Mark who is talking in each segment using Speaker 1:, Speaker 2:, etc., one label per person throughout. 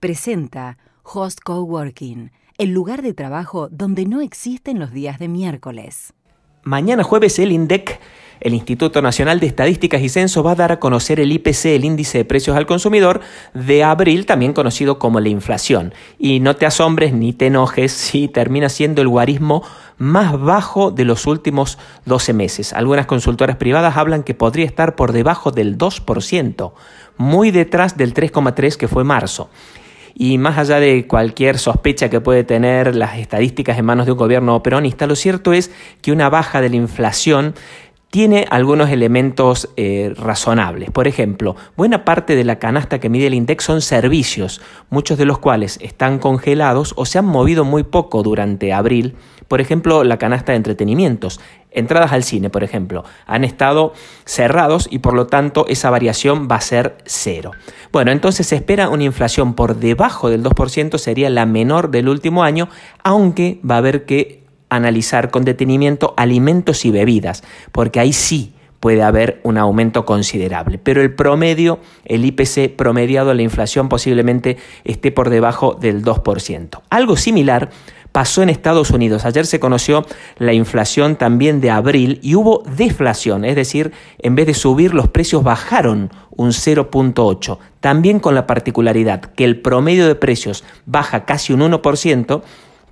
Speaker 1: presenta Host Coworking, el lugar de trabajo donde no existen los días de miércoles.
Speaker 2: Mañana jueves el INDEC, el Instituto Nacional de Estadísticas y Censo, va a dar a conocer el IPC, el índice de precios al consumidor, de abril, también conocido como la inflación. Y no te asombres ni te enojes si termina siendo el guarismo más bajo de los últimos 12 meses. Algunas consultoras privadas hablan que podría estar por debajo del 2%, muy detrás del 3,3% que fue marzo. Y más allá de cualquier sospecha que puede tener las estadísticas en manos de un gobierno peronista, lo cierto es que una baja de la inflación tiene algunos elementos eh, razonables. Por ejemplo, buena parte de la canasta que mide el INDEX son servicios, muchos de los cuales están congelados o se han movido muy poco durante abril. Por ejemplo, la canasta de entretenimientos. Entradas al cine, por ejemplo, han estado cerrados y por lo tanto esa variación va a ser cero. Bueno, entonces se espera una inflación por debajo del 2%, sería la menor del último año, aunque va a haber que analizar con detenimiento alimentos y bebidas, porque ahí sí puede haber un aumento considerable. Pero el promedio, el IPC promediado, la inflación posiblemente esté por debajo del 2%. Algo similar pasó en Estados Unidos. Ayer se conoció la inflación también de abril y hubo deflación, es decir, en vez de subir los precios bajaron un 0.8. También con la particularidad que el promedio de precios baja casi un 1%,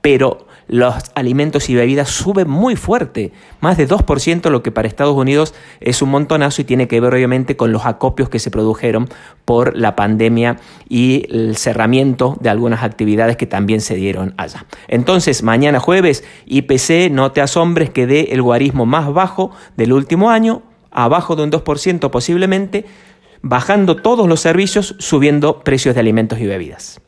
Speaker 2: pero los alimentos y bebidas suben muy fuerte, más de 2%, lo que para Estados Unidos es un montonazo y tiene que ver obviamente con los acopios que se produjeron por la pandemia y el cerramiento de algunas actividades que también se dieron allá. Entonces, mañana jueves, IPC, no te asombres que dé el guarismo más bajo del último año, abajo de un 2% posiblemente, bajando todos los servicios, subiendo precios de alimentos y bebidas.